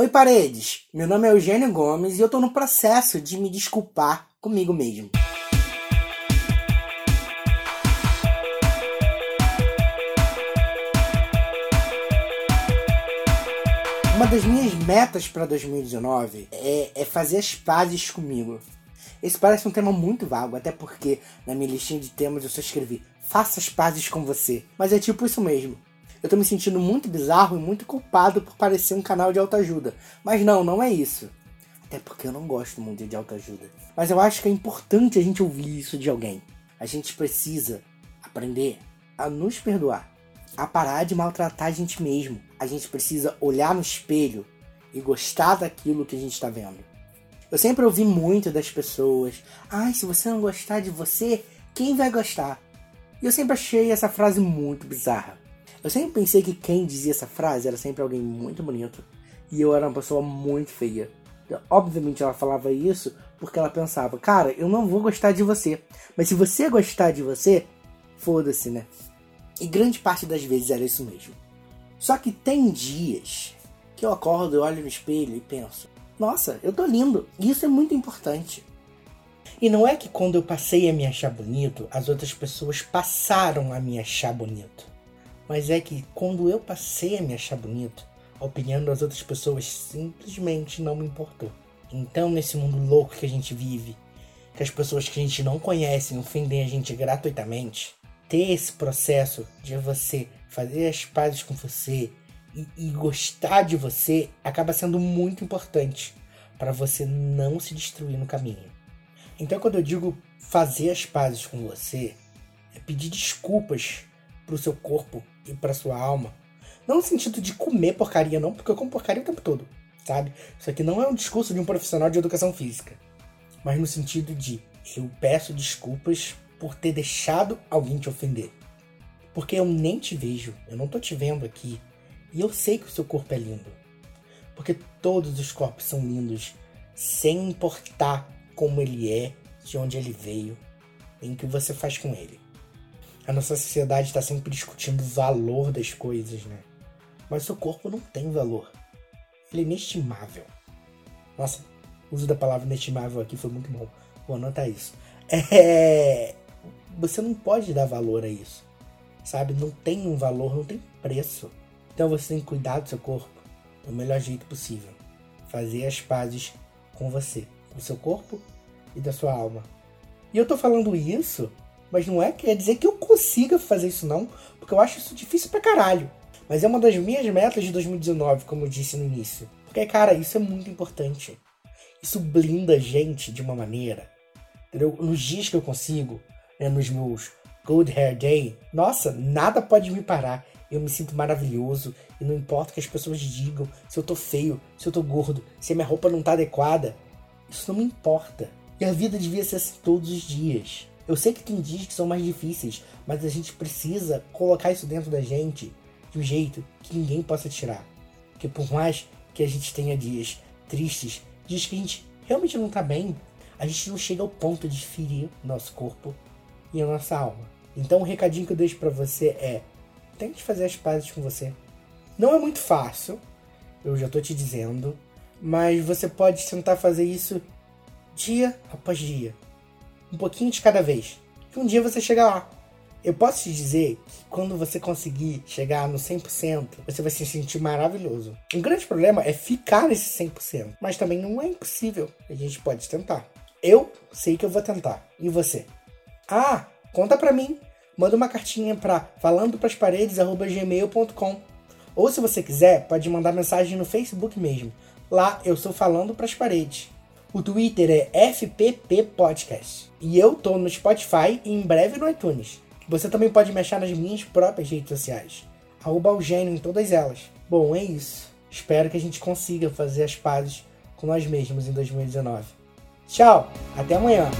Oi, paredes! Meu nome é Eugênio Gomes e eu tô no processo de me desculpar comigo mesmo. Uma das minhas metas para 2019 é, é fazer as pazes comigo. Esse parece um tema muito vago, até porque na minha listinha de temas eu só escrevi faça as pazes com você. Mas é tipo isso mesmo. Eu tô me sentindo muito bizarro e muito culpado por parecer um canal de autoajuda. Mas não, não é isso. Até porque eu não gosto muito de autoajuda. Mas eu acho que é importante a gente ouvir isso de alguém. A gente precisa aprender a nos perdoar a parar de maltratar a gente mesmo. A gente precisa olhar no espelho e gostar daquilo que a gente está vendo. Eu sempre ouvi muito das pessoas: ai, se você não gostar de você, quem vai gostar? E eu sempre achei essa frase muito bizarra. Eu sempre pensei que quem dizia essa frase era sempre alguém muito bonito e eu era uma pessoa muito feia. Obviamente ela falava isso porque ela pensava: cara, eu não vou gostar de você, mas se você gostar de você, foda-se, né? E grande parte das vezes era isso mesmo. Só que tem dias que eu acordo, eu olho no espelho e penso: nossa, eu tô lindo. E isso é muito importante. E não é que quando eu passei a me achar bonito, as outras pessoas passaram a me achar bonito. Mas é que quando eu passei a me achar bonito, a opinião das outras pessoas simplesmente não me importou. Então, nesse mundo louco que a gente vive, que as pessoas que a gente não conhece ofendem a gente gratuitamente, ter esse processo de você fazer as pazes com você e, e gostar de você acaba sendo muito importante para você não se destruir no caminho. Então, quando eu digo fazer as pazes com você, é pedir desculpas para o seu corpo e para sua alma. Não no sentido de comer porcaria, não, porque eu como porcaria o tempo todo, sabe? Isso aqui não é um discurso de um profissional de educação física, mas no sentido de eu peço desculpas por ter deixado alguém te ofender. Porque eu nem te vejo, eu não tô te vendo aqui. E eu sei que o seu corpo é lindo. Porque todos os corpos são lindos, sem importar como ele é, de onde ele veio, nem o que você faz com ele. A nossa sociedade está sempre discutindo o valor das coisas, né? Mas seu corpo não tem valor. Ele é inestimável. Nossa, o uso da palavra inestimável aqui foi muito bom. Vou anotar isso. É você não pode dar valor a isso. Sabe? Não tem um valor, não tem preço. Então você tem que cuidar do seu corpo do melhor jeito possível. Fazer as pazes com você, com o seu corpo e da sua alma. E eu tô falando isso, mas não é quer dizer que eu consiga fazer isso não, porque eu acho isso difícil pra caralho. Mas é uma das minhas metas de 2019, como eu disse no início. Porque, cara, isso é muito importante. Isso blinda a gente de uma maneira. Entendeu? Nos dias que eu consigo, né, nos meus Good Hair Day, nossa, nada pode me parar. Eu me sinto maravilhoso e não importa o que as pessoas digam, se eu tô feio, se eu tô gordo, se a minha roupa não tá adequada. Isso não me importa. E a vida devia ser assim todos os dias. Eu sei que tem dias que são mais difíceis, mas a gente precisa colocar isso dentro da gente de um jeito que ninguém possa tirar. Porque por mais que a gente tenha dias tristes, dias que a gente realmente não tá bem, a gente não chega ao ponto de ferir nosso corpo e a nossa alma. Então o recadinho que eu deixo para você é: tente fazer as pazes com você. Não é muito fácil, eu já tô te dizendo, mas você pode tentar fazer isso dia após dia, um pouquinho de cada vez. Que um dia você chega lá. Eu posso te dizer que quando você conseguir chegar no 100%, você vai se sentir maravilhoso. Um grande problema é ficar nesse 100%, mas também não é impossível. A gente pode tentar. Eu sei que eu vou tentar. E você? Ah, conta pra mim. Manda uma cartinha para falandoprasparedes@gmail.com. Ou se você quiser, pode mandar mensagem no Facebook mesmo. Lá eu sou falando pras paredes. O Twitter é FPP Podcast. E eu tô no Spotify e em breve no iTunes. Você também pode me achar nas minhas próprias redes sociais. Arroba Eugênio em todas elas. Bom, é isso. Espero que a gente consiga fazer as pazes com nós mesmos em 2019. Tchau, até amanhã.